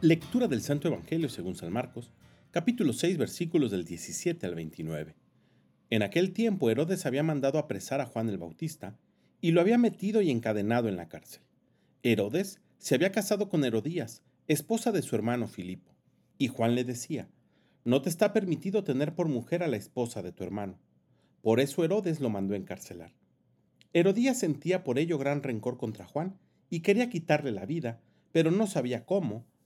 Lectura del Santo Evangelio según San Marcos, capítulo 6, versículos del 17 al 29. En aquel tiempo Herodes había mandado apresar a Juan el Bautista y lo había metido y encadenado en la cárcel. Herodes se había casado con Herodías, esposa de su hermano Filipo, y Juan le decía, no te está permitido tener por mujer a la esposa de tu hermano. Por eso Herodes lo mandó encarcelar. Herodías sentía por ello gran rencor contra Juan y quería quitarle la vida, pero no sabía cómo,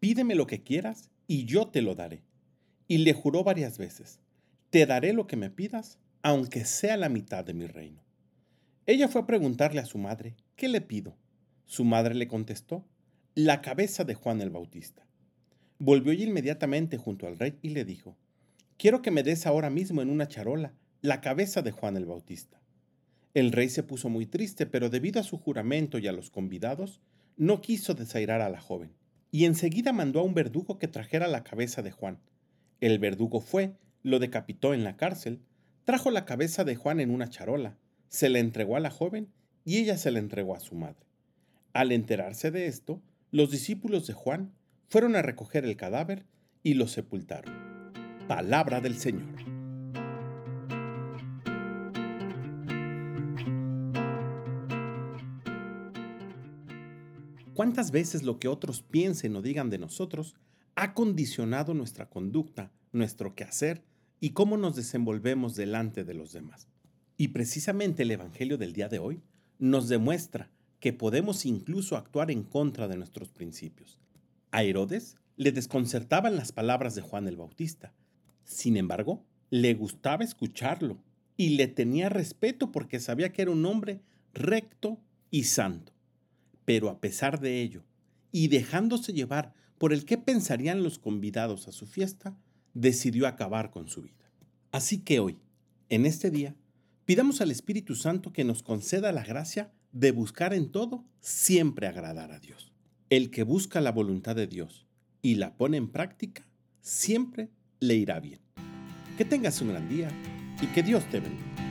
pídeme lo que quieras y yo te lo daré. Y le juró varias veces, te daré lo que me pidas, aunque sea la mitad de mi reino. Ella fue a preguntarle a su madre, ¿qué le pido? Su madre le contestó, la cabeza de Juan el Bautista. Volvió inmediatamente junto al rey y le dijo, quiero que me des ahora mismo en una charola la cabeza de Juan el Bautista. El rey se puso muy triste, pero debido a su juramento y a los convidados, no quiso desairar a la joven y enseguida mandó a un verdugo que trajera la cabeza de Juan. El verdugo fue, lo decapitó en la cárcel, trajo la cabeza de Juan en una charola, se la entregó a la joven y ella se la entregó a su madre. Al enterarse de esto, los discípulos de Juan fueron a recoger el cadáver y lo sepultaron. Palabra del Señor. ¿Cuántas veces lo que otros piensen o digan de nosotros ha condicionado nuestra conducta, nuestro quehacer y cómo nos desenvolvemos delante de los demás? Y precisamente el Evangelio del día de hoy nos demuestra que podemos incluso actuar en contra de nuestros principios. A Herodes le desconcertaban las palabras de Juan el Bautista. Sin embargo, le gustaba escucharlo y le tenía respeto porque sabía que era un hombre recto y santo. Pero a pesar de ello, y dejándose llevar por el que pensarían los convidados a su fiesta, decidió acabar con su vida. Así que hoy, en este día, pidamos al Espíritu Santo que nos conceda la gracia de buscar en todo siempre agradar a Dios. El que busca la voluntad de Dios y la pone en práctica, siempre le irá bien. Que tengas un gran día y que Dios te bendiga.